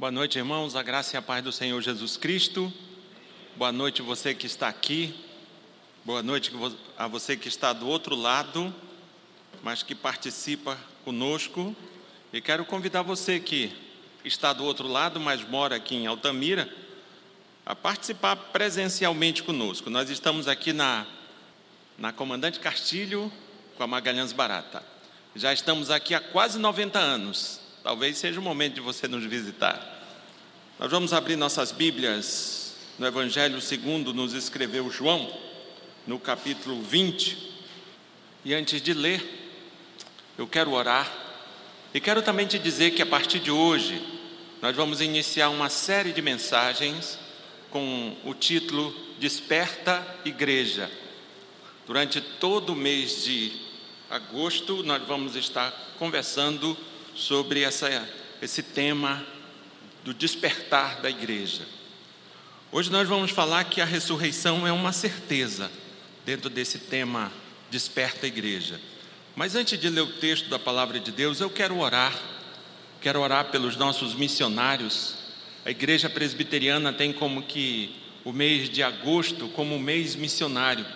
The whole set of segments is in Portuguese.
Boa noite, irmãos. A graça e a paz do Senhor Jesus Cristo. Boa noite, você que está aqui. Boa noite a você que está do outro lado, mas que participa conosco. E quero convidar você que está do outro lado, mas mora aqui em Altamira, a participar presencialmente conosco. Nós estamos aqui na, na Comandante Castilho com a Magalhães Barata. Já estamos aqui há quase 90 anos. Talvez seja o momento de você nos visitar. Nós vamos abrir nossas Bíblias no Evangelho segundo nos escreveu João, no capítulo 20. E antes de ler, eu quero orar e quero também te dizer que a partir de hoje nós vamos iniciar uma série de mensagens com o título Desperta Igreja. Durante todo o mês de agosto, nós vamos estar conversando sobre essa, esse tema do despertar da igreja. Hoje nós vamos falar que a ressurreição é uma certeza dentro desse tema Desperta a Igreja. Mas antes de ler o texto da palavra de Deus, eu quero orar. Quero orar pelos nossos missionários. A igreja presbiteriana tem como que o mês de agosto como mês missionário.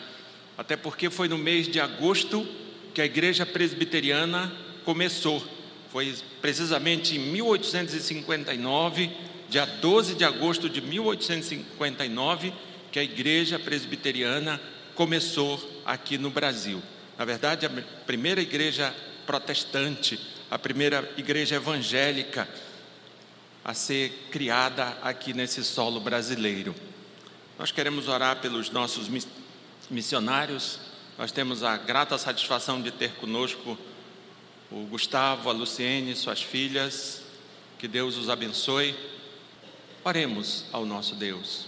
Até porque foi no mês de agosto que a igreja presbiteriana começou. Foi precisamente em 1859, dia 12 de agosto de 1859, que a igreja presbiteriana começou aqui no Brasil. Na verdade, a primeira igreja protestante, a primeira igreja evangélica a ser criada aqui nesse solo brasileiro. Nós queremos orar pelos nossos missionários, nós temos a grata satisfação de ter conosco o Gustavo, a Luciene, suas filhas. Que Deus os abençoe. Oremos ao nosso Deus.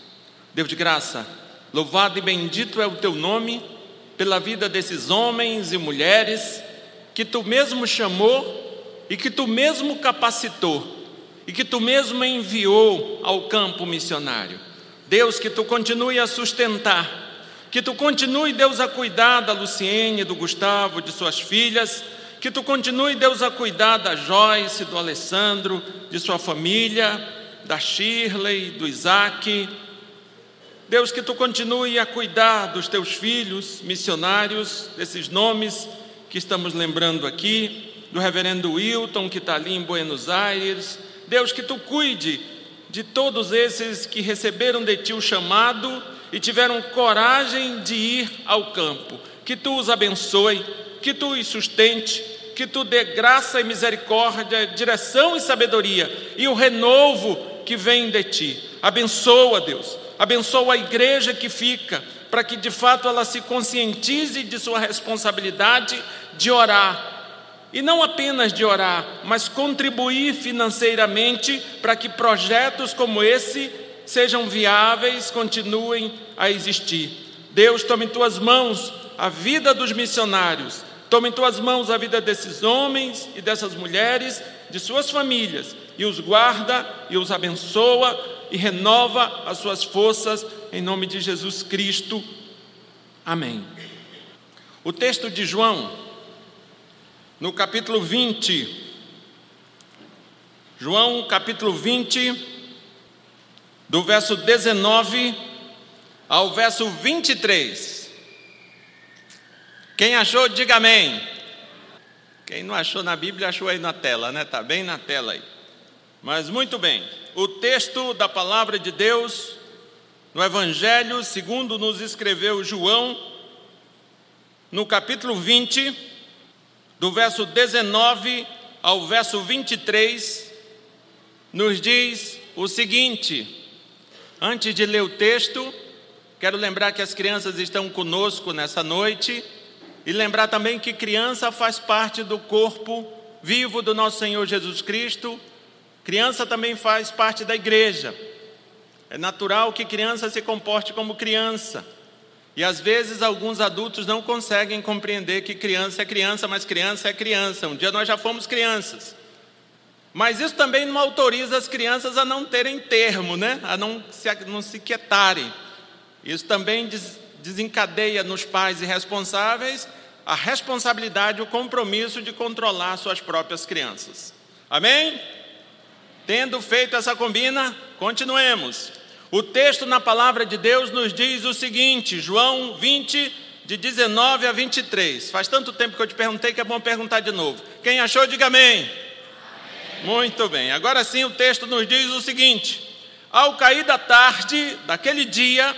Deus de graça, louvado e bendito é o teu nome pela vida desses homens e mulheres que tu mesmo chamou e que tu mesmo capacitou e que tu mesmo enviou ao campo missionário. Deus, que tu continue a sustentar que tu continue, Deus, a cuidar da Luciene, do Gustavo, de suas filhas. Que tu continue, Deus, a cuidar da Joyce, do Alessandro, de sua família, da Shirley, do Isaac. Deus, que tu continue a cuidar dos teus filhos missionários, desses nomes que estamos lembrando aqui, do reverendo Wilton, que está ali em Buenos Aires. Deus, que tu cuide de todos esses que receberam de ti o chamado e tiveram coragem de ir ao campo. Que tu os abençoe, que tu os sustente, que tu dê graça e misericórdia, direção e sabedoria e o renovo que vem de ti. Abençoa, Deus, abençoa a igreja que fica, para que de fato ela se conscientize de sua responsabilidade de orar. E não apenas de orar, mas contribuir financeiramente para que projetos como esse sejam viáveis, continuem a existir. Deus, tome em tuas mãos a vida dos missionários, tome em tuas mãos a vida desses homens e dessas mulheres, de suas famílias, e os guarda e os abençoa e renova as suas forças, em nome de Jesus Cristo. Amém. O texto de João, no capítulo 20, João, capítulo 20, do verso 19 ao verso 23. Quem achou, diga amém. Quem não achou na Bíblia, achou aí na tela, né? Está bem na tela aí. Mas muito bem, o texto da palavra de Deus no Evangelho, segundo nos escreveu João, no capítulo 20, do verso 19 ao verso 23, nos diz o seguinte: Antes de ler o texto, quero lembrar que as crianças estão conosco nessa noite e lembrar também que criança faz parte do corpo vivo do nosso Senhor Jesus Cristo. Criança também faz parte da igreja. É natural que criança se comporte como criança. E às vezes alguns adultos não conseguem compreender que criança é criança, mas criança é criança. Um dia nós já fomos crianças. Mas isso também não autoriza as crianças a não terem termo, né? a não se, não se quietarem. Isso também des, desencadeia nos pais irresponsáveis a responsabilidade, o compromisso de controlar suas próprias crianças. Amém? Tendo feito essa combina, continuemos. O texto na palavra de Deus nos diz o seguinte, João 20, de 19 a 23. Faz tanto tempo que eu te perguntei que é bom perguntar de novo. Quem achou, diga amém. amém. Muito bem, agora sim o texto nos diz o seguinte: Ao cair da tarde daquele dia,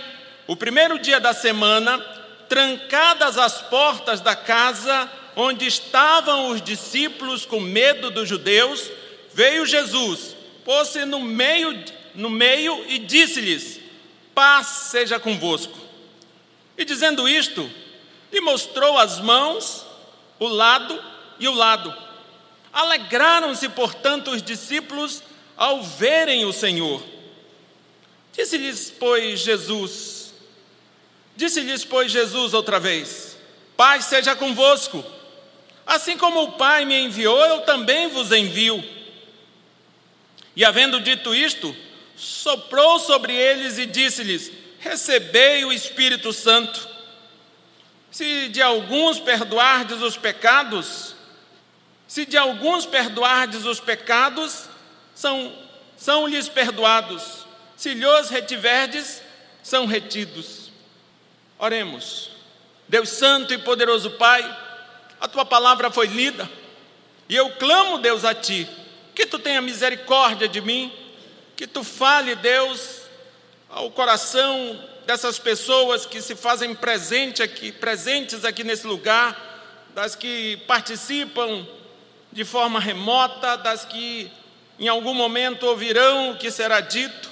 o primeiro dia da semana, trancadas as portas da casa onde estavam os discípulos com medo dos judeus, veio Jesus, pôs-se no meio, no meio e disse-lhes: Paz seja convosco. E dizendo isto, lhe mostrou as mãos, o lado e o lado. Alegraram-se, portanto, os discípulos ao verem o Senhor. Disse-lhes, pois, Jesus, disse-lhes, pois, Jesus outra vez: Paz seja convosco. Assim como o Pai me enviou, eu também vos envio. E havendo dito isto, soprou sobre eles e disse-lhes: Recebei o Espírito Santo. Se de alguns perdoardes os pecados, se de alguns perdoardes os pecados, são, são lhes perdoados. Se lhos retiverdes, são retidos. Oremos. Deus Santo e poderoso Pai, a tua palavra foi lida, e eu clamo, Deus, a ti, que tu tenha misericórdia de mim, que tu fale, Deus, ao coração dessas pessoas que se fazem presente aqui, presentes aqui nesse lugar, das que participam de forma remota, das que em algum momento ouvirão o que será dito,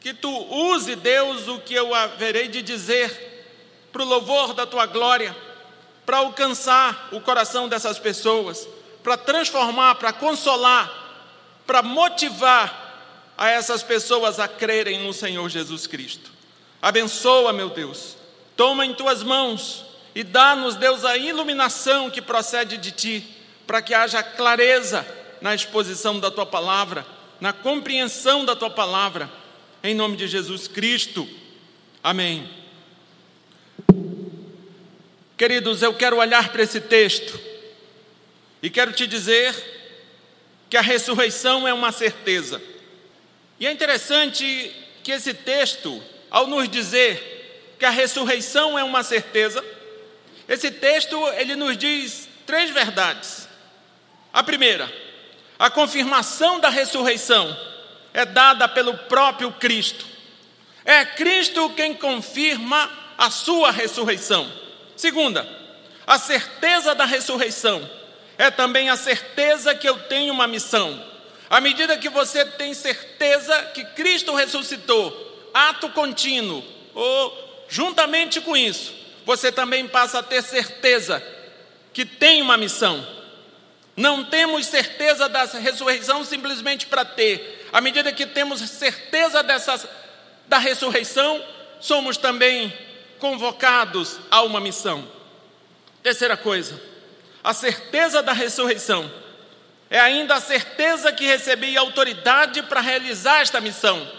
que tu use, Deus, o que eu haverei de dizer, para o louvor da tua glória para alcançar o coração dessas pessoas, para transformar, para consolar, para motivar a essas pessoas a crerem no Senhor Jesus Cristo. Abençoa, meu Deus, toma em tuas mãos e dá-nos, Deus, a iluminação que procede de ti, para que haja clareza na exposição da tua palavra, na compreensão da tua palavra, em nome de Jesus Cristo. Amém. Queridos, eu quero olhar para esse texto e quero te dizer que a ressurreição é uma certeza. E é interessante que esse texto, ao nos dizer que a ressurreição é uma certeza, esse texto ele nos diz três verdades. A primeira, a confirmação da ressurreição é dada pelo próprio Cristo. É Cristo quem confirma a sua ressurreição. Segunda, a certeza da ressurreição é também a certeza que eu tenho uma missão. À medida que você tem certeza que Cristo ressuscitou, ato contínuo, ou juntamente com isso, você também passa a ter certeza que tem uma missão. Não temos certeza da ressurreição simplesmente para ter. À medida que temos certeza dessa, da ressurreição, somos também convocados a uma missão. Terceira coisa, a certeza da ressurreição é ainda a certeza que recebi autoridade para realizar esta missão.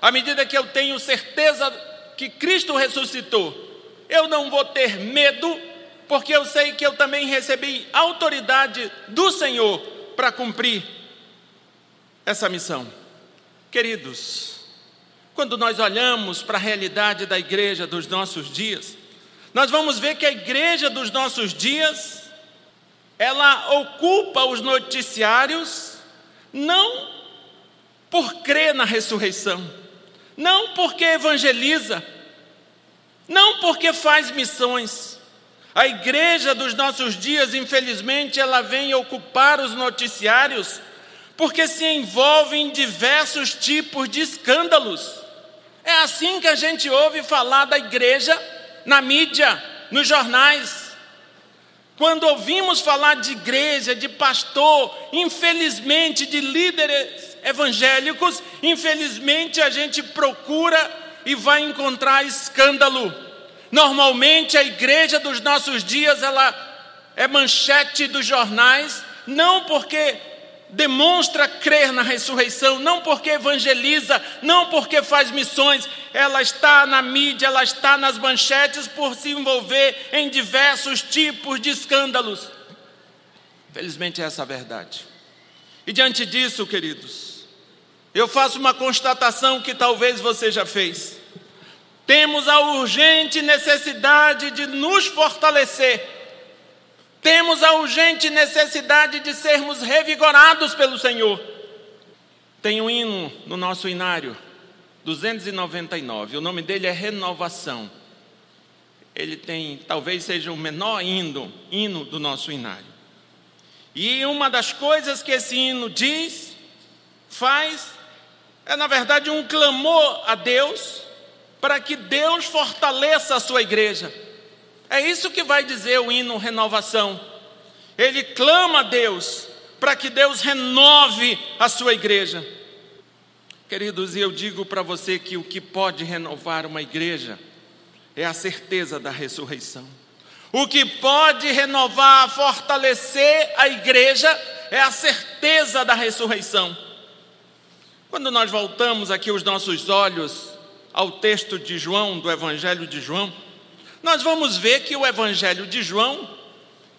À medida que eu tenho certeza que Cristo ressuscitou, eu não vou ter medo, porque eu sei que eu também recebi autoridade do Senhor para cumprir essa missão. Queridos, quando nós olhamos para a realidade da igreja dos nossos dias, nós vamos ver que a igreja dos nossos dias, ela ocupa os noticiários não por crer na ressurreição, não porque evangeliza, não porque faz missões. A igreja dos nossos dias, infelizmente, ela vem ocupar os noticiários porque se envolve em diversos tipos de escândalos. É assim que a gente ouve falar da igreja na mídia, nos jornais. Quando ouvimos falar de igreja, de pastor, infelizmente de líderes evangélicos, infelizmente a gente procura e vai encontrar escândalo. Normalmente a igreja dos nossos dias ela é manchete dos jornais, não porque demonstra crer na ressurreição, não porque evangeliza, não porque faz missões, ela está na mídia, ela está nas manchetes por se envolver em diversos tipos de escândalos. Felizmente é essa a verdade. E diante disso, queridos, eu faço uma constatação que talvez você já fez. Temos a urgente necessidade de nos fortalecer. Temos a urgente necessidade de sermos revigorados pelo Senhor. Tem um hino no nosso inário, 299. O nome dele é Renovação. Ele tem, talvez seja o menor hino, hino do nosso inário. E uma das coisas que esse hino diz, faz, é na verdade um clamor a Deus para que Deus fortaleça a sua igreja. É isso que vai dizer o hino Renovação. Ele clama a Deus para que Deus renove a sua igreja. Queridos, e eu digo para você que o que pode renovar uma igreja é a certeza da ressurreição. O que pode renovar, fortalecer a igreja é a certeza da ressurreição. Quando nós voltamos aqui os nossos olhos ao texto de João, do Evangelho de João, nós vamos ver que o Evangelho de João,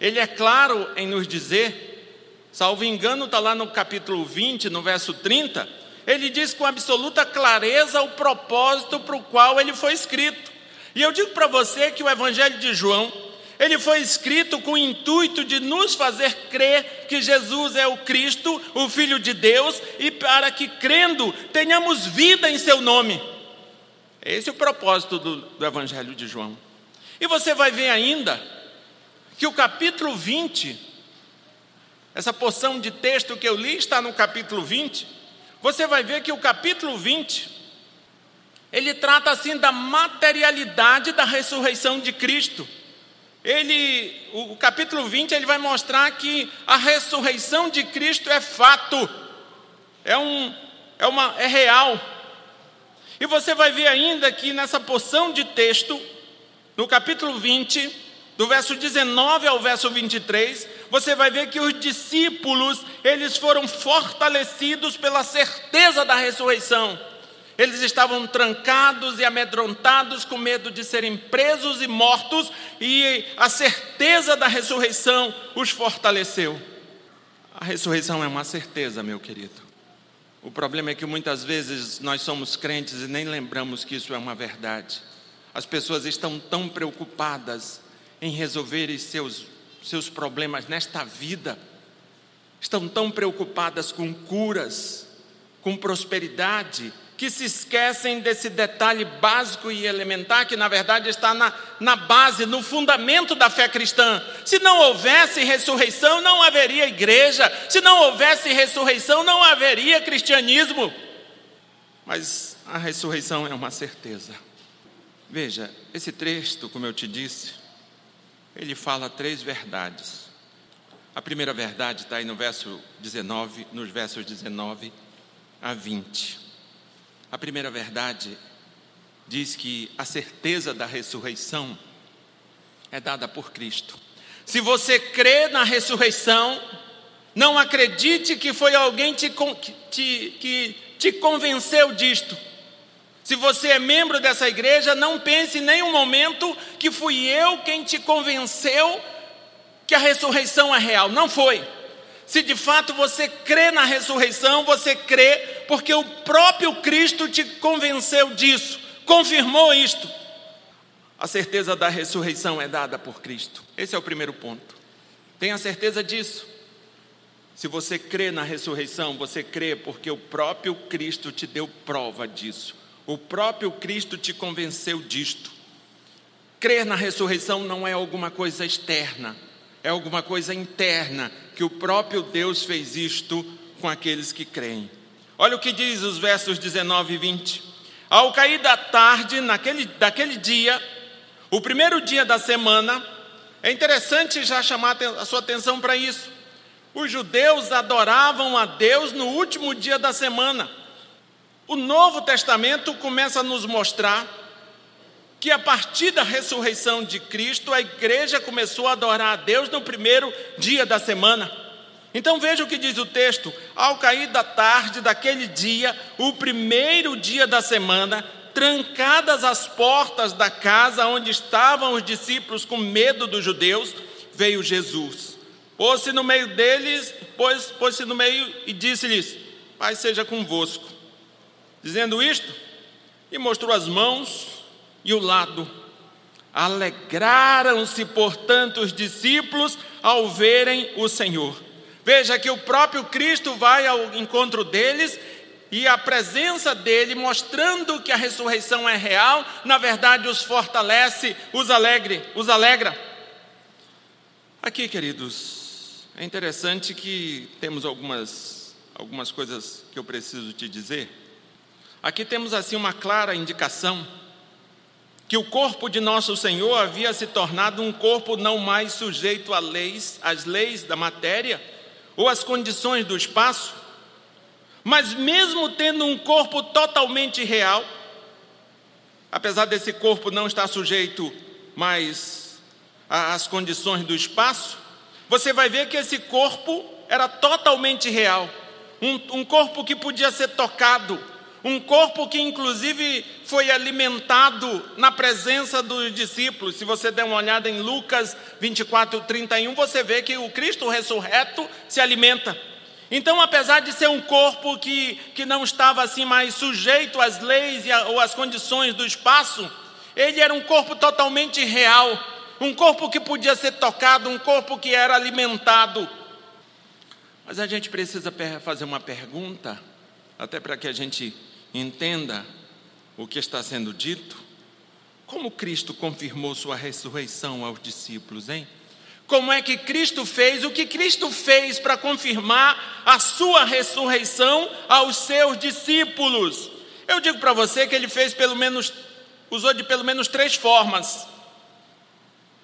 ele é claro em nos dizer, salvo engano, está lá no capítulo 20, no verso 30, ele diz com absoluta clareza o propósito para o qual ele foi escrito. E eu digo para você que o Evangelho de João, ele foi escrito com o intuito de nos fazer crer que Jesus é o Cristo, o Filho de Deus, e para que crendo tenhamos vida em seu nome. Esse é o propósito do, do Evangelho de João. E você vai ver ainda que o capítulo 20, essa porção de texto que eu li está no capítulo 20. Você vai ver que o capítulo 20, ele trata assim da materialidade da ressurreição de Cristo. Ele, o, capítulo 20, ele vai mostrar que a ressurreição de Cristo é fato, é, um, é, uma, é real. E você vai ver ainda que nessa porção de texto, no capítulo 20, do verso 19 ao verso 23, você vai ver que os discípulos, eles foram fortalecidos pela certeza da ressurreição. Eles estavam trancados e amedrontados com medo de serem presos e mortos, e a certeza da ressurreição os fortaleceu. A ressurreição é uma certeza, meu querido. O problema é que muitas vezes nós somos crentes e nem lembramos que isso é uma verdade. As pessoas estão tão preocupadas em resolver seus, seus problemas nesta vida, estão tão preocupadas com curas, com prosperidade, que se esquecem desse detalhe básico e elementar que, na verdade, está na, na base, no fundamento da fé cristã. Se não houvesse ressurreição, não haveria igreja. Se não houvesse ressurreição, não haveria cristianismo. Mas a ressurreição é uma certeza. Veja, esse texto, como eu te disse, ele fala três verdades. A primeira verdade está aí no verso 19, nos versos 19 a 20. A primeira verdade diz que a certeza da ressurreição é dada por Cristo. Se você crê na ressurreição, não acredite que foi alguém te, que te convenceu disto. Se você é membro dessa igreja, não pense em nenhum momento que fui eu quem te convenceu que a ressurreição é real. Não foi. Se de fato você crê na ressurreição, você crê porque o próprio Cristo te convenceu disso, confirmou isto. A certeza da ressurreição é dada por Cristo. Esse é o primeiro ponto. Tenha certeza disso. Se você crê na ressurreição, você crê porque o próprio Cristo te deu prova disso. O próprio Cristo te convenceu disto. Crer na ressurreição não é alguma coisa externa, é alguma coisa interna, que o próprio Deus fez isto com aqueles que creem. Olha o que diz os versos 19 e 20. Ao cair da tarde, naquele, daquele dia, o primeiro dia da semana, é interessante já chamar a sua atenção para isso. Os judeus adoravam a Deus no último dia da semana. O Novo Testamento começa a nos mostrar que a partir da ressurreição de Cristo, a igreja começou a adorar a Deus no primeiro dia da semana. Então veja o que diz o texto: ao cair da tarde daquele dia, o primeiro dia da semana, trancadas as portas da casa onde estavam os discípulos com medo dos judeus, veio Jesus. Pôs-se no meio deles, pôs-se no meio e disse-lhes: Pai seja convosco. Dizendo isto, e mostrou as mãos e o lado. Alegraram-se, portanto, os discípulos ao verem o Senhor. Veja que o próprio Cristo vai ao encontro deles e a presença dele, mostrando que a ressurreição é real, na verdade os fortalece, os alegre, os alegra. Aqui, queridos, é interessante que temos algumas algumas coisas que eu preciso te dizer. Aqui temos assim uma clara indicação que o corpo de nosso Senhor havia se tornado um corpo não mais sujeito a leis, às leis da matéria ou às condições do espaço, mas mesmo tendo um corpo totalmente real, apesar desse corpo não estar sujeito mais às condições do espaço, você vai ver que esse corpo era totalmente real, um, um corpo que podia ser tocado, um corpo que, inclusive, foi alimentado na presença dos discípulos. Se você der uma olhada em Lucas 24, 31, você vê que o Cristo ressurreto se alimenta. Então, apesar de ser um corpo que, que não estava assim mais sujeito às leis a, ou às condições do espaço, ele era um corpo totalmente real, um corpo que podia ser tocado, um corpo que era alimentado. Mas a gente precisa fazer uma pergunta, até para que a gente entenda o que está sendo dito, como Cristo confirmou sua ressurreição aos discípulos, hein? Como é que Cristo fez, o que Cristo fez para confirmar a sua ressurreição aos seus discípulos? Eu digo para você que ele fez pelo menos, usou de pelo menos três formas.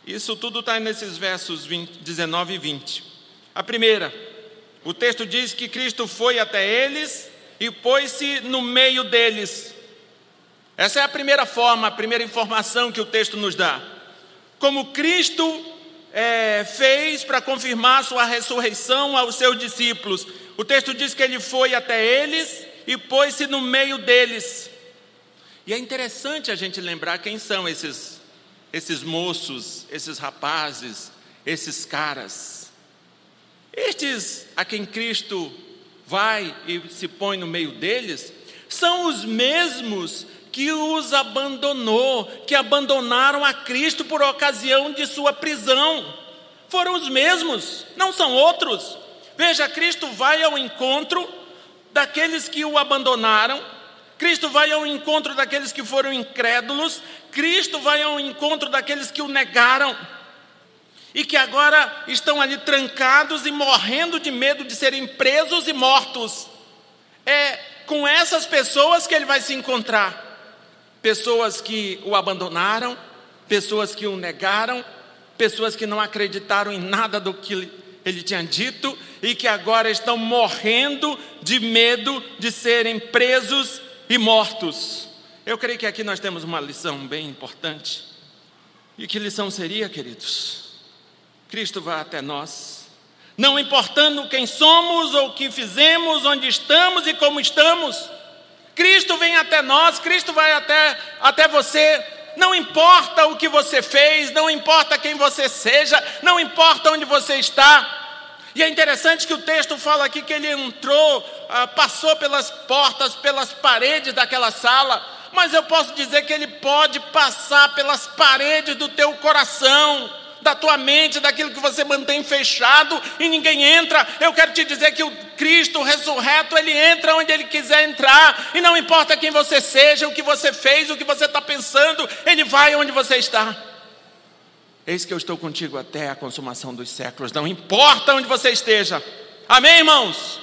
Isso tudo está nesses versos 20, 19 e 20. A primeira, o texto diz que Cristo foi até eles e pôs-se no meio deles. Essa é a primeira forma, a primeira informação que o texto nos dá. Como Cristo é, fez para confirmar sua ressurreição aos seus discípulos. O texto diz que ele foi até eles e pôs-se no meio deles. E é interessante a gente lembrar quem são esses, esses moços, esses rapazes, esses caras. Estes a quem Cristo vai e se põe no meio deles, são os mesmos que os abandonou, que abandonaram a Cristo por ocasião de sua prisão. Foram os mesmos, não são outros. Veja, Cristo vai ao encontro daqueles que o abandonaram, Cristo vai ao encontro daqueles que foram incrédulos, Cristo vai ao encontro daqueles que o negaram e que agora estão ali trancados e morrendo de medo de serem presos e mortos. É com essas pessoas que ele vai se encontrar. Pessoas que o abandonaram, pessoas que o negaram, pessoas que não acreditaram em nada do que ele tinha dito e que agora estão morrendo de medo de serem presos e mortos. Eu creio que aqui nós temos uma lição bem importante. E que lição seria, queridos? Cristo vai até nós, não importando quem somos ou o que fizemos, onde estamos e como estamos. Cristo vem até nós, Cristo vai até, até você. Não importa o que você fez, não importa quem você seja, não importa onde você está. E é interessante que o texto fala aqui que ele entrou, ah, passou pelas portas, pelas paredes daquela sala, mas eu posso dizer que ele pode passar pelas paredes do teu coração da tua mente, daquilo que você mantém fechado e ninguém entra. Eu quero te dizer que o Cristo ressurreto, ele entra onde ele quiser entrar, e não importa quem você seja, o que você fez, o que você está pensando, ele vai onde você está. Eis que eu estou contigo até a consumação dos séculos, não importa onde você esteja. Amém, irmãos?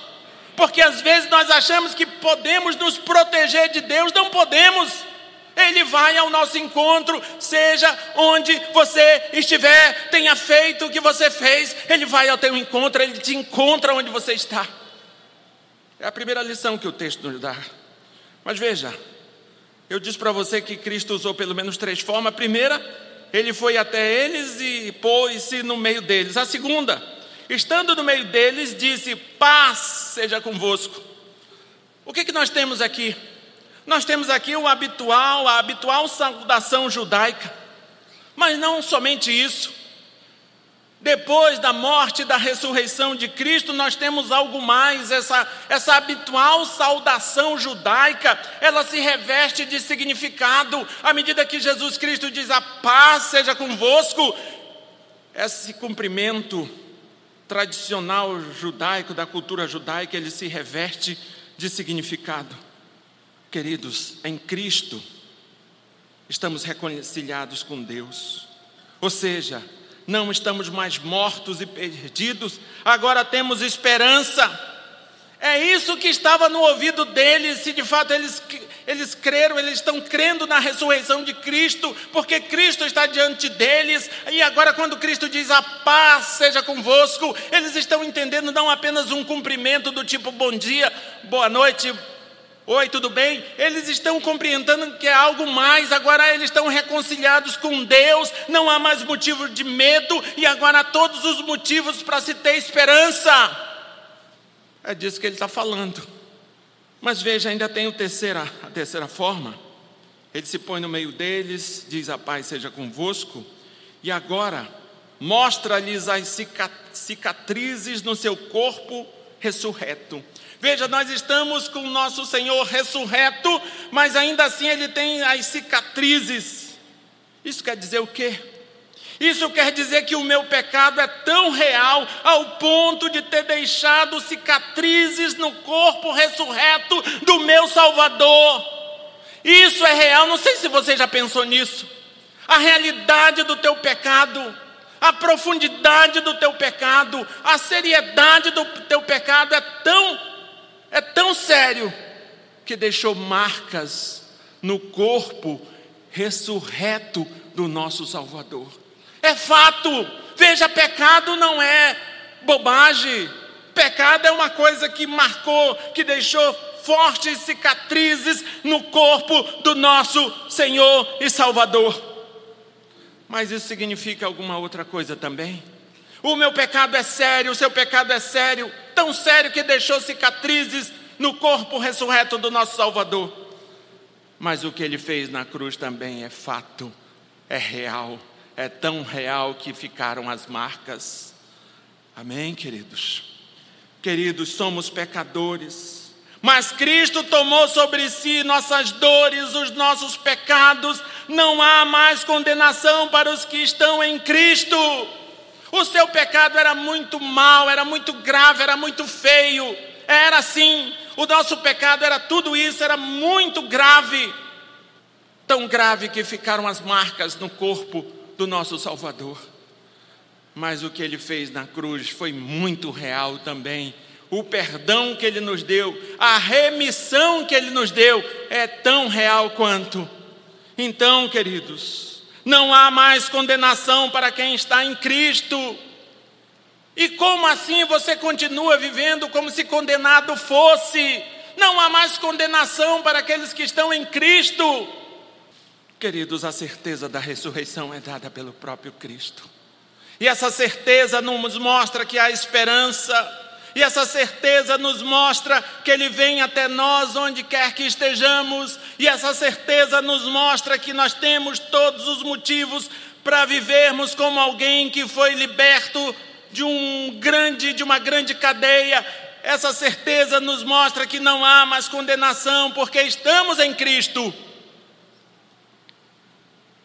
Porque às vezes nós achamos que podemos nos proteger de Deus, não podemos. Ele vai ao nosso encontro, seja onde você estiver, tenha feito o que você fez, Ele vai ao teu encontro, Ele te encontra onde você está. É a primeira lição que o texto nos dá. Mas veja, eu disse para você que Cristo usou pelo menos três formas. A primeira, ele foi até eles e pôs-se no meio deles. A segunda, estando no meio deles, disse: Paz seja convosco. O que, que nós temos aqui? Nós temos aqui o habitual, a habitual saudação judaica. Mas não somente isso. Depois da morte e da ressurreição de Cristo, nós temos algo mais, essa, essa habitual saudação judaica, ela se reveste de significado, à medida que Jesus Cristo diz: A paz seja convosco. Esse cumprimento tradicional judaico, da cultura judaica, ele se reveste de significado. Queridos, em Cristo, estamos reconciliados com Deus, ou seja, não estamos mais mortos e perdidos, agora temos esperança. É isso que estava no ouvido deles, se de fato eles, eles creram, eles estão crendo na ressurreição de Cristo, porque Cristo está diante deles, e agora, quando Cristo diz a paz seja convosco, eles estão entendendo não apenas um cumprimento do tipo bom dia, boa noite, Oi, tudo bem? Eles estão compreendendo que é algo mais, agora eles estão reconciliados com Deus, não há mais motivo de medo e agora há todos os motivos para se ter esperança. É disso que ele está falando. Mas veja, ainda tem o terceira, a terceira forma. Ele se põe no meio deles, diz: A paz seja convosco, e agora mostra-lhes as cicatrizes no seu corpo ressurreto. Veja, nós estamos com o nosso Senhor ressurreto, mas ainda assim ele tem as cicatrizes. Isso quer dizer o quê? Isso quer dizer que o meu pecado é tão real ao ponto de ter deixado cicatrizes no corpo ressurreto do meu Salvador. Isso é real, não sei se você já pensou nisso. A realidade do teu pecado, a profundidade do teu pecado, a seriedade do teu pecado é tão é tão sério que deixou marcas no corpo ressurreto do nosso Salvador. É fato, veja, pecado não é bobagem, pecado é uma coisa que marcou, que deixou fortes cicatrizes no corpo do nosso Senhor e Salvador. Mas isso significa alguma outra coisa também? O meu pecado é sério, o seu pecado é sério, tão sério que deixou cicatrizes no corpo ressurreto do nosso Salvador. Mas o que ele fez na cruz também é fato, é real, é tão real que ficaram as marcas. Amém, queridos? Queridos, somos pecadores, mas Cristo tomou sobre si nossas dores, os nossos pecados, não há mais condenação para os que estão em Cristo. O seu pecado era muito mal, era muito grave, era muito feio. Era assim. O nosso pecado era tudo isso, era muito grave. Tão grave que ficaram as marcas no corpo do nosso Salvador. Mas o que ele fez na cruz foi muito real também. O perdão que ele nos deu, a remissão que ele nos deu, é tão real quanto. Então, queridos, não há mais condenação para quem está em Cristo. E como assim você continua vivendo como se condenado fosse? Não há mais condenação para aqueles que estão em Cristo. Queridos, a certeza da ressurreição é dada pelo próprio Cristo. E essa certeza nos mostra que há esperança e essa certeza nos mostra que Ele vem até nós onde quer que estejamos, e essa certeza nos mostra que nós temos todos os motivos para vivermos como alguém que foi liberto de um grande, de uma grande cadeia. Essa certeza nos mostra que não há mais condenação, porque estamos em Cristo.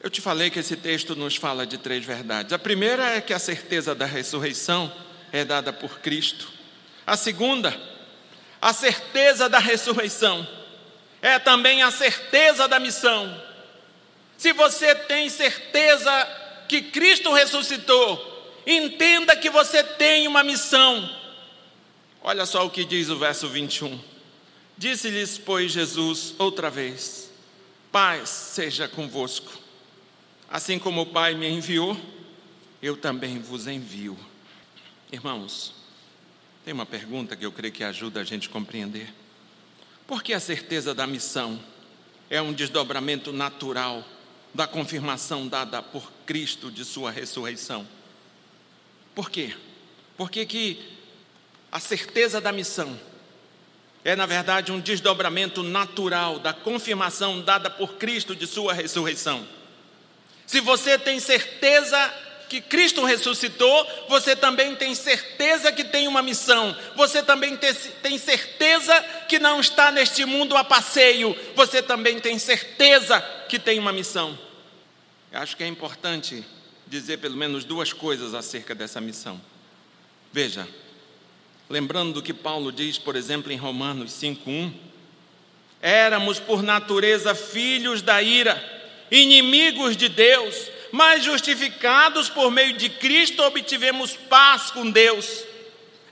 Eu te falei que esse texto nos fala de três verdades. A primeira é que a certeza da ressurreição é dada por Cristo. A segunda, a certeza da ressurreição, é também a certeza da missão. Se você tem certeza que Cristo ressuscitou, entenda que você tem uma missão. Olha só o que diz o verso 21. Disse-lhes, pois, Jesus outra vez: Paz seja convosco. Assim como o Pai me enviou, eu também vos envio. Irmãos, tem uma pergunta que eu creio que ajuda a gente a compreender. Por que a certeza da missão é um desdobramento natural da confirmação dada por Cristo de sua ressurreição? Por quê? Porque que a certeza da missão é, na verdade, um desdobramento natural da confirmação dada por Cristo de sua ressurreição. Se você tem certeza que Cristo ressuscitou, você também tem certeza que tem uma missão, você também tem certeza que não está neste mundo a passeio, você também tem certeza que tem uma missão. Eu acho que é importante dizer pelo menos duas coisas acerca dessa missão. Veja, lembrando do que Paulo diz, por exemplo, em Romanos 5:1, éramos por natureza filhos da ira, inimigos de Deus, mas justificados por meio de Cristo obtivemos paz com Deus.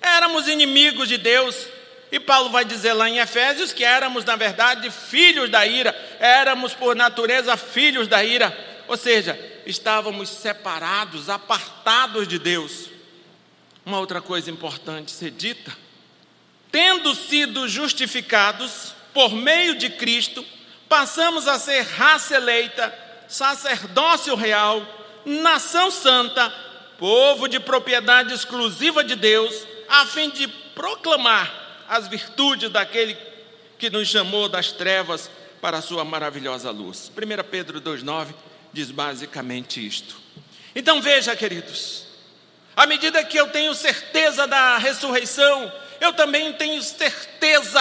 Éramos inimigos de Deus, e Paulo vai dizer lá em Efésios que éramos, na verdade, filhos da ira, éramos por natureza filhos da ira, ou seja, estávamos separados, apartados de Deus. Uma outra coisa importante ser dita: tendo sido justificados por meio de Cristo, passamos a ser raça eleita sacerdócio real, nação santa, povo de propriedade exclusiva de Deus, a fim de proclamar as virtudes daquele que nos chamou das trevas para a sua maravilhosa luz. 1 Pedro 2,9 diz basicamente isto. Então veja, queridos, à medida que eu tenho certeza da ressurreição, eu também tenho certeza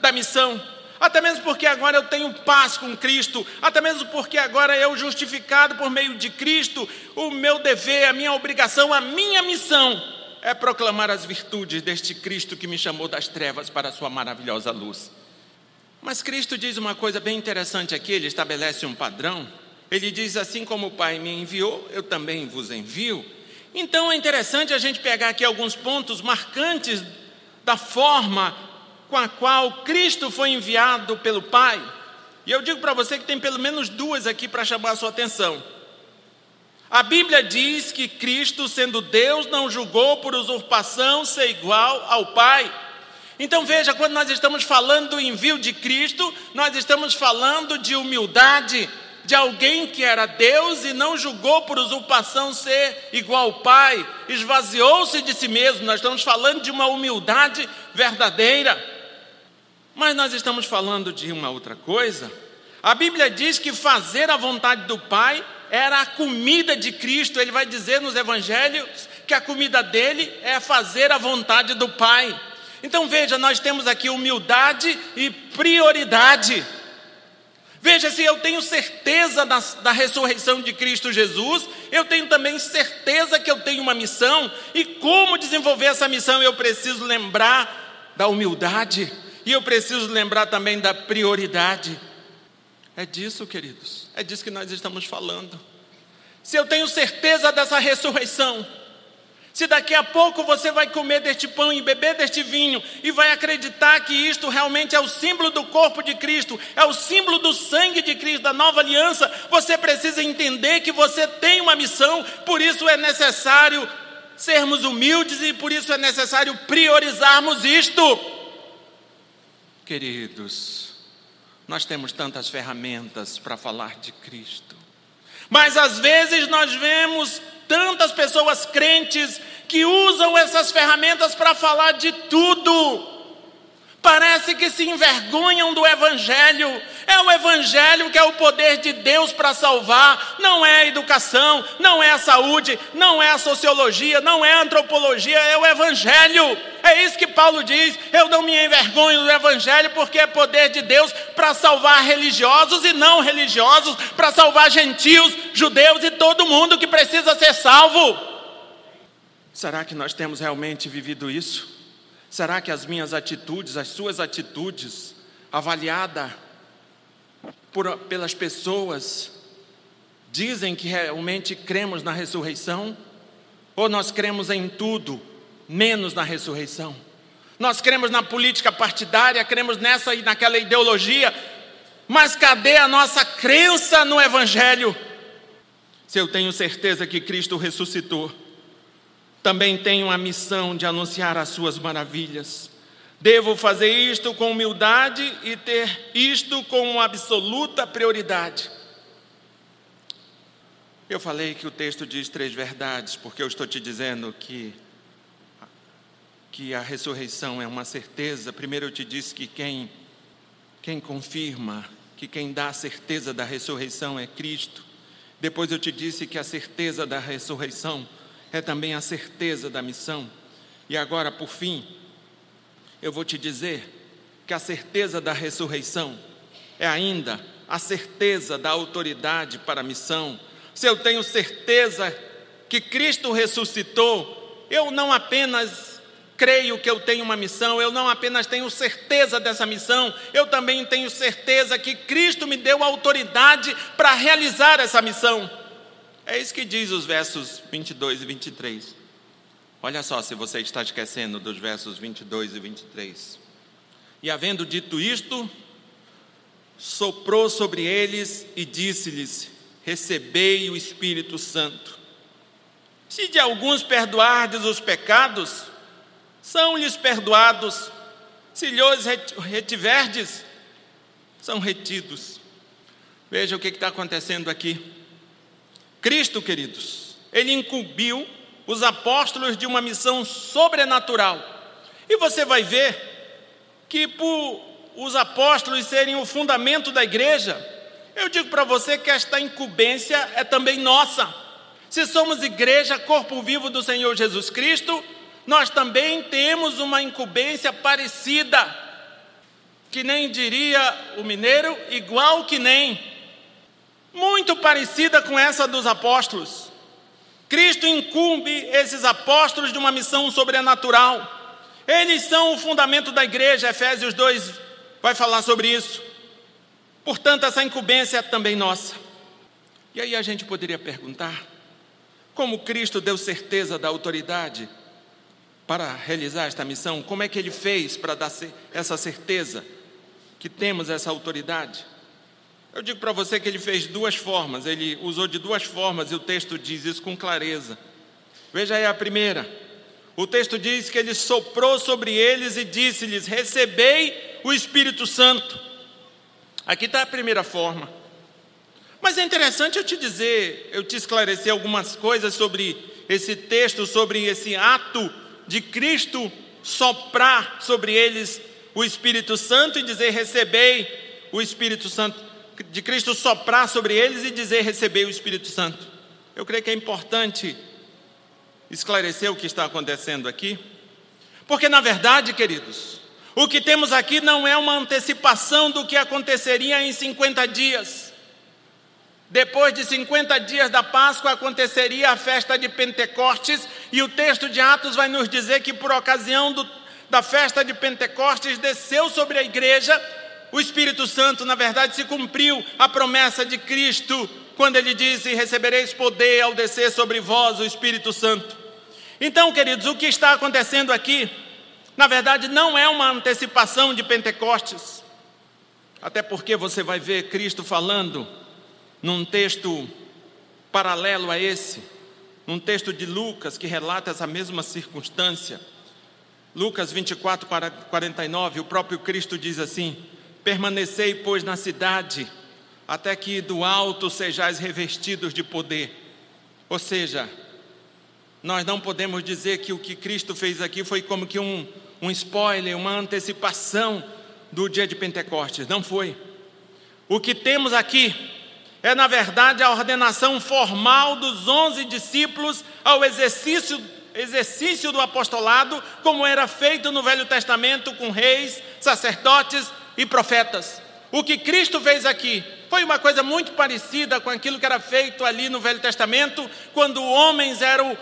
da missão até mesmo porque agora eu tenho paz com Cristo, até mesmo porque agora eu justificado por meio de Cristo, o meu dever, a minha obrigação, a minha missão é proclamar as virtudes deste Cristo que me chamou das trevas para a sua maravilhosa luz. Mas Cristo diz uma coisa bem interessante aqui, ele estabelece um padrão. Ele diz assim como o Pai me enviou, eu também vos envio. Então é interessante a gente pegar aqui alguns pontos marcantes da forma com a qual Cristo foi enviado pelo Pai. E eu digo para você que tem pelo menos duas aqui para chamar a sua atenção. A Bíblia diz que Cristo, sendo Deus, não julgou por usurpação ser igual ao Pai. Então veja, quando nós estamos falando do envio de Cristo, nós estamos falando de humildade, de alguém que era Deus e não julgou por usurpação ser igual ao Pai, esvaziou-se de si mesmo. Nós estamos falando de uma humildade verdadeira. Mas nós estamos falando de uma outra coisa. A Bíblia diz que fazer a vontade do Pai era a comida de Cristo. Ele vai dizer nos evangelhos que a comida dele é fazer a vontade do Pai. Então veja, nós temos aqui humildade e prioridade. Veja, se eu tenho certeza da, da, ressurreição de Cristo Jesus, eu tenho também certeza que eu tenho uma missão, e como desenvolver essa missão, eu preciso lembrar da humildade, e eu preciso lembrar também da prioridade. É disso, queridos, é disso que nós estamos falando. Se eu tenho certeza dessa ressurreição, se daqui a pouco você vai comer deste pão e beber deste vinho e vai acreditar que isto realmente é o símbolo do corpo de Cristo, é o símbolo do sangue de Cristo, da nova aliança, você precisa entender que você tem uma missão, por isso é necessário sermos humildes e por isso é necessário priorizarmos isto. Queridos, nós temos tantas ferramentas para falar de Cristo, mas às vezes nós vemos tantas pessoas crentes que usam essas ferramentas para falar de tudo. Parece que se envergonham do Evangelho. É o Evangelho que é o poder de Deus para salvar. Não é a educação, não é a saúde, não é a sociologia, não é a antropologia, é o Evangelho. É isso que Paulo diz. Eu não me envergonho do Evangelho porque é poder de Deus para salvar religiosos e não religiosos, para salvar gentios, judeus e todo mundo que precisa ser salvo. Será que nós temos realmente vivido isso? Será que as minhas atitudes, as suas atitudes, avaliada por, pelas pessoas, dizem que realmente cremos na ressurreição? Ou nós cremos em tudo, menos na ressurreição? Nós cremos na política partidária, cremos nessa e naquela ideologia, mas cadê a nossa crença no Evangelho? Se eu tenho certeza que Cristo ressuscitou, também tenho a missão de anunciar as suas maravilhas. Devo fazer isto com humildade e ter isto como absoluta prioridade. Eu falei que o texto diz três verdades, porque eu estou te dizendo que que a ressurreição é uma certeza. Primeiro eu te disse que quem quem confirma, que quem dá a certeza da ressurreição é Cristo. Depois eu te disse que a certeza da ressurreição é também a certeza da missão. E agora, por fim, eu vou te dizer que a certeza da ressurreição é ainda a certeza da autoridade para a missão. Se eu tenho certeza que Cristo ressuscitou, eu não apenas creio que eu tenho uma missão, eu não apenas tenho certeza dessa missão, eu também tenho certeza que Cristo me deu autoridade para realizar essa missão. É isso que diz os versos 22 e 23. Olha só se você está esquecendo dos versos 22 e 23. E havendo dito isto, soprou sobre eles e disse-lhes: Recebei o Espírito Santo. Se de alguns perdoardes os pecados, são-lhes perdoados. Se lhes retiverdes, são retidos. Veja o que está acontecendo aqui. Cristo, queridos, ele incumbiu os apóstolos de uma missão sobrenatural. E você vai ver que por os apóstolos serem o fundamento da igreja, eu digo para você que esta incumbência é também nossa. Se somos igreja, corpo vivo do Senhor Jesus Cristo, nós também temos uma incumbência parecida, que nem diria o mineiro, igual que nem, muito parecida com essa dos apóstolos. Cristo incumbe esses apóstolos de uma missão sobrenatural. Eles são o fundamento da igreja, Efésios 2, vai falar sobre isso. Portanto, essa incumbência é também nossa. E aí a gente poderia perguntar: como Cristo deu certeza da autoridade para realizar esta missão? Como é que ele fez para dar essa certeza que temos essa autoridade? Eu digo para você que ele fez duas formas, ele usou de duas formas e o texto diz isso com clareza. Veja aí a primeira. O texto diz que ele soprou sobre eles e disse-lhes: Recebei o Espírito Santo. Aqui está a primeira forma. Mas é interessante eu te dizer, eu te esclarecer algumas coisas sobre esse texto, sobre esse ato de Cristo soprar sobre eles o Espírito Santo e dizer: recebei o Espírito Santo, de Cristo soprar sobre eles e dizer: recebei o Espírito Santo. Eu creio que é importante esclarecer o que está acontecendo aqui, porque na verdade, queridos, o que temos aqui não é uma antecipação do que aconteceria em 50 dias. Depois de 50 dias da Páscoa aconteceria a festa de Pentecostes, e o texto de Atos vai nos dizer que, por ocasião do, da festa de Pentecostes, desceu sobre a igreja o Espírito Santo. Na verdade, se cumpriu a promessa de Cristo, quando ele disse: Recebereis poder ao descer sobre vós o Espírito Santo. Então, queridos, o que está acontecendo aqui? Na verdade, não é uma antecipação de Pentecostes. Até porque você vai ver Cristo falando num texto paralelo a esse, num texto de Lucas que relata essa mesma circunstância. Lucas 24, 49, o próprio Cristo diz assim: Permanecei, pois, na cidade, até que do alto sejais revestidos de poder. Ou seja, nós não podemos dizer que o que Cristo fez aqui foi como que um, um spoiler, uma antecipação do dia de Pentecostes. Não foi. O que temos aqui é, na verdade, a ordenação formal dos onze discípulos ao exercício, exercício do apostolado, como era feito no Velho Testamento com reis, sacerdotes e profetas. O que Cristo fez aqui foi uma coisa muito parecida com aquilo que era feito ali no Velho Testamento, quando homens eram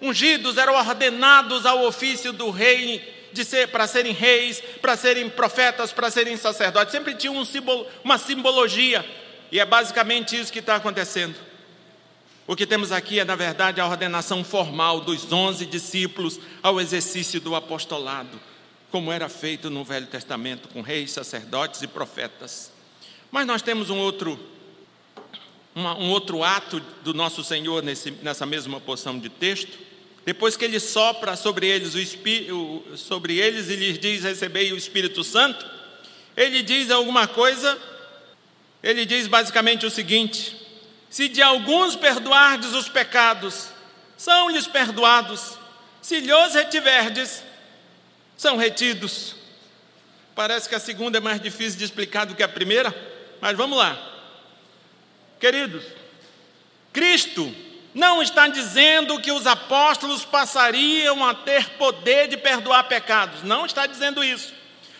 ungidos, eram ordenados ao ofício do rei de ser para serem reis, para serem profetas, para serem sacerdotes. Sempre tinha um simbolo, uma simbologia. E é basicamente isso que está acontecendo. O que temos aqui é, na verdade, a ordenação formal dos onze discípulos ao exercício do apostolado, como era feito no Velho Testamento com reis, sacerdotes e profetas. Mas nós temos um outro, uma, um outro ato do nosso Senhor nesse, nessa mesma porção de texto. Depois que ele sopra sobre eles, o Espírito, sobre eles e lhes diz: Recebei o Espírito Santo, ele diz alguma coisa, ele diz basicamente o seguinte: Se de alguns perdoardes os pecados, são-lhes perdoados, se lhes retiverdes, são retidos. Parece que a segunda é mais difícil de explicar do que a primeira, mas vamos lá. Queridos, Cristo não está dizendo que os apóstolos passariam a ter poder de perdoar pecados, não está dizendo isso.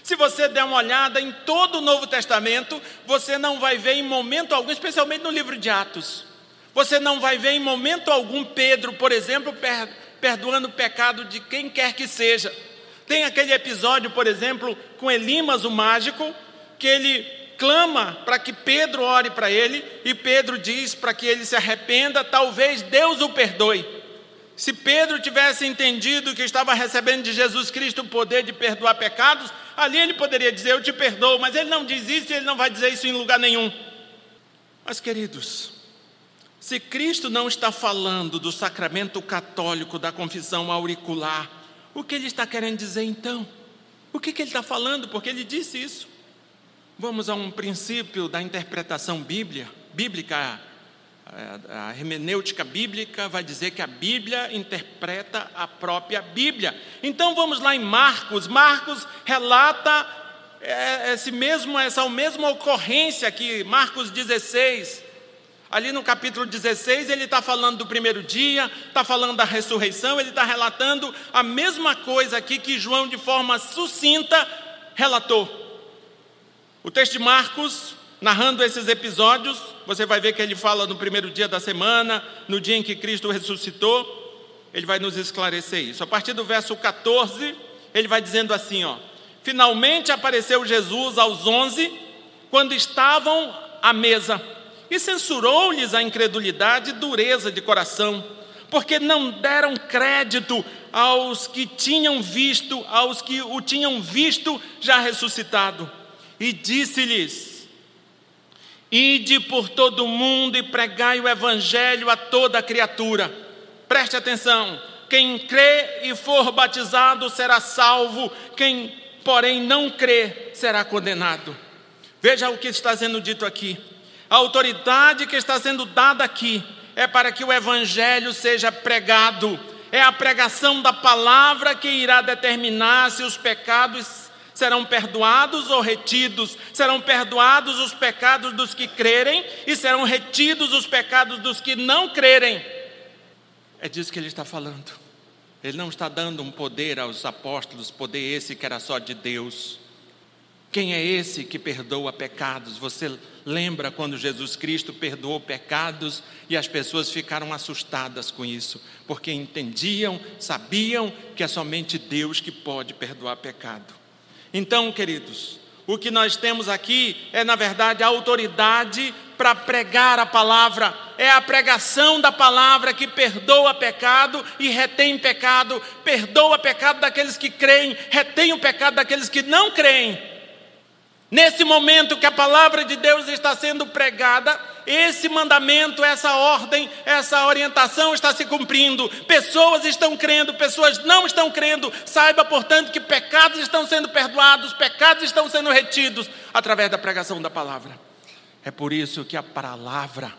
Se você der uma olhada em todo o Novo Testamento, você não vai ver em momento algum, especialmente no livro de Atos, você não vai ver em momento algum Pedro, por exemplo, perdoando o pecado de quem quer que seja. Tem aquele episódio, por exemplo, com Elimas, o mágico, que ele clama para que Pedro ore para ele, e Pedro diz para que ele se arrependa, talvez Deus o perdoe. Se Pedro tivesse entendido que estava recebendo de Jesus Cristo o poder de perdoar pecados, ali ele poderia dizer: Eu te perdoo, mas ele não diz isso e ele não vai dizer isso em lugar nenhum. Mas, queridos, se Cristo não está falando do sacramento católico da confissão auricular, o que ele está querendo dizer então? O que, que ele está falando? Porque ele disse isso. Vamos a um princípio da interpretação bíblia, bíblica a hermenêutica bíblica vai dizer que a Bíblia interpreta a própria Bíblia. Então vamos lá em Marcos. Marcos relata é, esse mesmo, essa mesma ocorrência aqui, Marcos 16. Ali no capítulo 16, ele está falando do primeiro dia, está falando da ressurreição, ele está relatando a mesma coisa aqui que João, de forma sucinta, relatou. O texto de Marcos narrando esses episódios, você vai ver que ele fala no primeiro dia da semana, no dia em que Cristo ressuscitou, ele vai nos esclarecer isso. A partir do verso 14, ele vai dizendo assim, ó: Finalmente apareceu Jesus aos onze, quando estavam à mesa, e censurou-lhes a incredulidade e dureza de coração, porque não deram crédito aos que tinham visto, aos que o tinham visto já ressuscitado. E disse-lhes: Ide por todo o mundo e pregai o evangelho a toda criatura. Preste atenção: quem crê e for batizado será salvo, quem, porém, não crê será condenado. Veja o que está sendo dito aqui. A autoridade que está sendo dada aqui é para que o evangelho seja pregado. É a pregação da palavra que irá determinar se os pecados serão perdoados ou retidos, serão perdoados os pecados dos que crerem e serão retidos os pecados dos que não crerem. É disso que ele está falando. Ele não está dando um poder aos apóstolos, poder esse que era só de Deus. Quem é esse que perdoa pecados? Você lembra quando Jesus Cristo perdoou pecados e as pessoas ficaram assustadas com isso, porque entendiam, sabiam que é somente Deus que pode perdoar pecado. Então, queridos, o que nós temos aqui é, na verdade, a autoridade para pregar a palavra, é a pregação da palavra que perdoa pecado e retém pecado, perdoa pecado daqueles que creem, retém o pecado daqueles que não creem. Nesse momento que a palavra de Deus está sendo pregada, esse mandamento, essa ordem, essa orientação está se cumprindo. Pessoas estão crendo, pessoas não estão crendo. Saiba, portanto, que pecados estão sendo perdoados, pecados estão sendo retidos através da pregação da palavra. É por isso que a palavra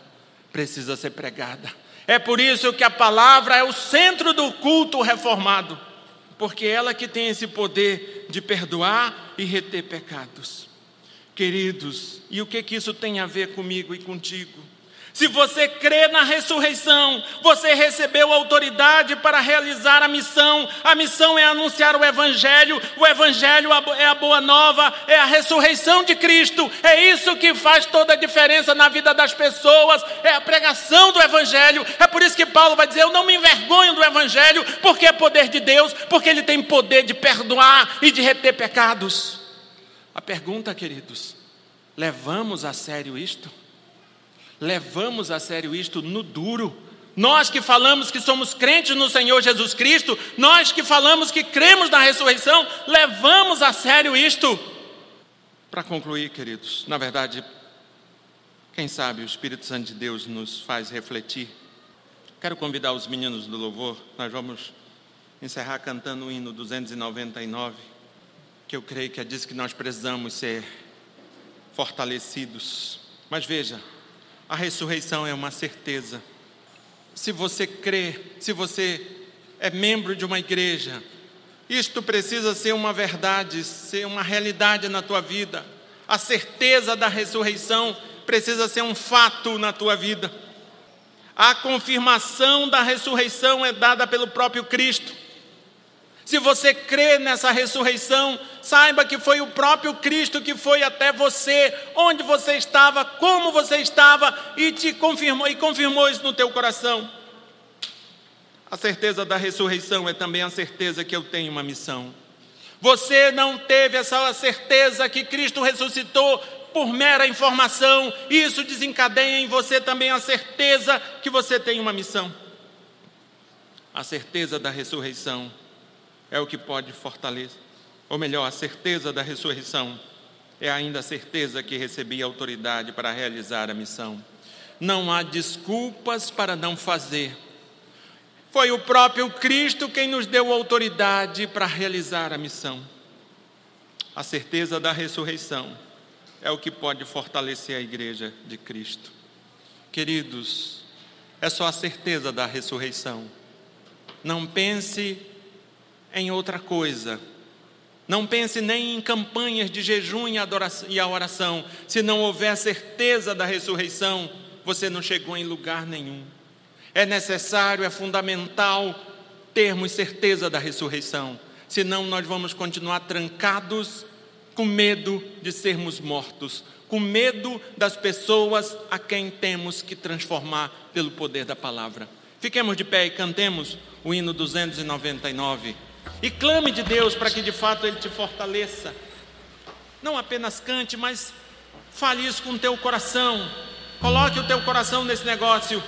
precisa ser pregada. É por isso que a palavra é o centro do culto reformado, porque é ela que tem esse poder de perdoar e reter pecados. Queridos, e o que, que isso tem a ver comigo e contigo? Se você crê na ressurreição, você recebeu autoridade para realizar a missão. A missão é anunciar o Evangelho, o Evangelho é a boa nova, é a ressurreição de Cristo. É isso que faz toda a diferença na vida das pessoas, é a pregação do Evangelho. É por isso que Paulo vai dizer: Eu não me envergonho do Evangelho, porque é poder de Deus, porque ele tem poder de perdoar e de reter pecados. A pergunta, queridos, levamos a sério isto? Levamos a sério isto no duro? Nós que falamos que somos crentes no Senhor Jesus Cristo, nós que falamos que cremos na ressurreição, levamos a sério isto? Para concluir, queridos, na verdade, quem sabe o Espírito Santo de Deus nos faz refletir. Quero convidar os meninos do louvor, nós vamos encerrar cantando o hino 299 que eu creio que é disso que nós precisamos ser fortalecidos. Mas veja, a ressurreição é uma certeza. Se você crê, se você é membro de uma igreja, isto precisa ser uma verdade, ser uma realidade na tua vida. A certeza da ressurreição precisa ser um fato na tua vida. A confirmação da ressurreição é dada pelo próprio Cristo. Se você crê nessa ressurreição, saiba que foi o próprio Cristo que foi até você, onde você estava, como você estava e te confirmou e confirmou isso no teu coração. A certeza da ressurreição é também a certeza que eu tenho uma missão. Você não teve essa certeza que Cristo ressuscitou por mera informação, isso desencadeia em você também a certeza que você tem uma missão. A certeza da ressurreição é o que pode fortalecer, ou melhor, a certeza da ressurreição é ainda a certeza que recebi autoridade para realizar a missão. Não há desculpas para não fazer. Foi o próprio Cristo quem nos deu autoridade para realizar a missão. A certeza da ressurreição é o que pode fortalecer a igreja de Cristo. Queridos, é só a certeza da ressurreição. Não pense em outra coisa. Não pense nem em campanhas de jejum e a oração. Se não houver certeza da ressurreição, você não chegou em lugar nenhum. É necessário, é fundamental termos certeza da ressurreição. Senão, nós vamos continuar trancados com medo de sermos mortos, com medo das pessoas a quem temos que transformar pelo poder da palavra. Fiquemos de pé e cantemos o hino 299. E clame de Deus para que de fato Ele te fortaleça. Não apenas cante, mas fale isso com o teu coração. Coloque o teu coração nesse negócio.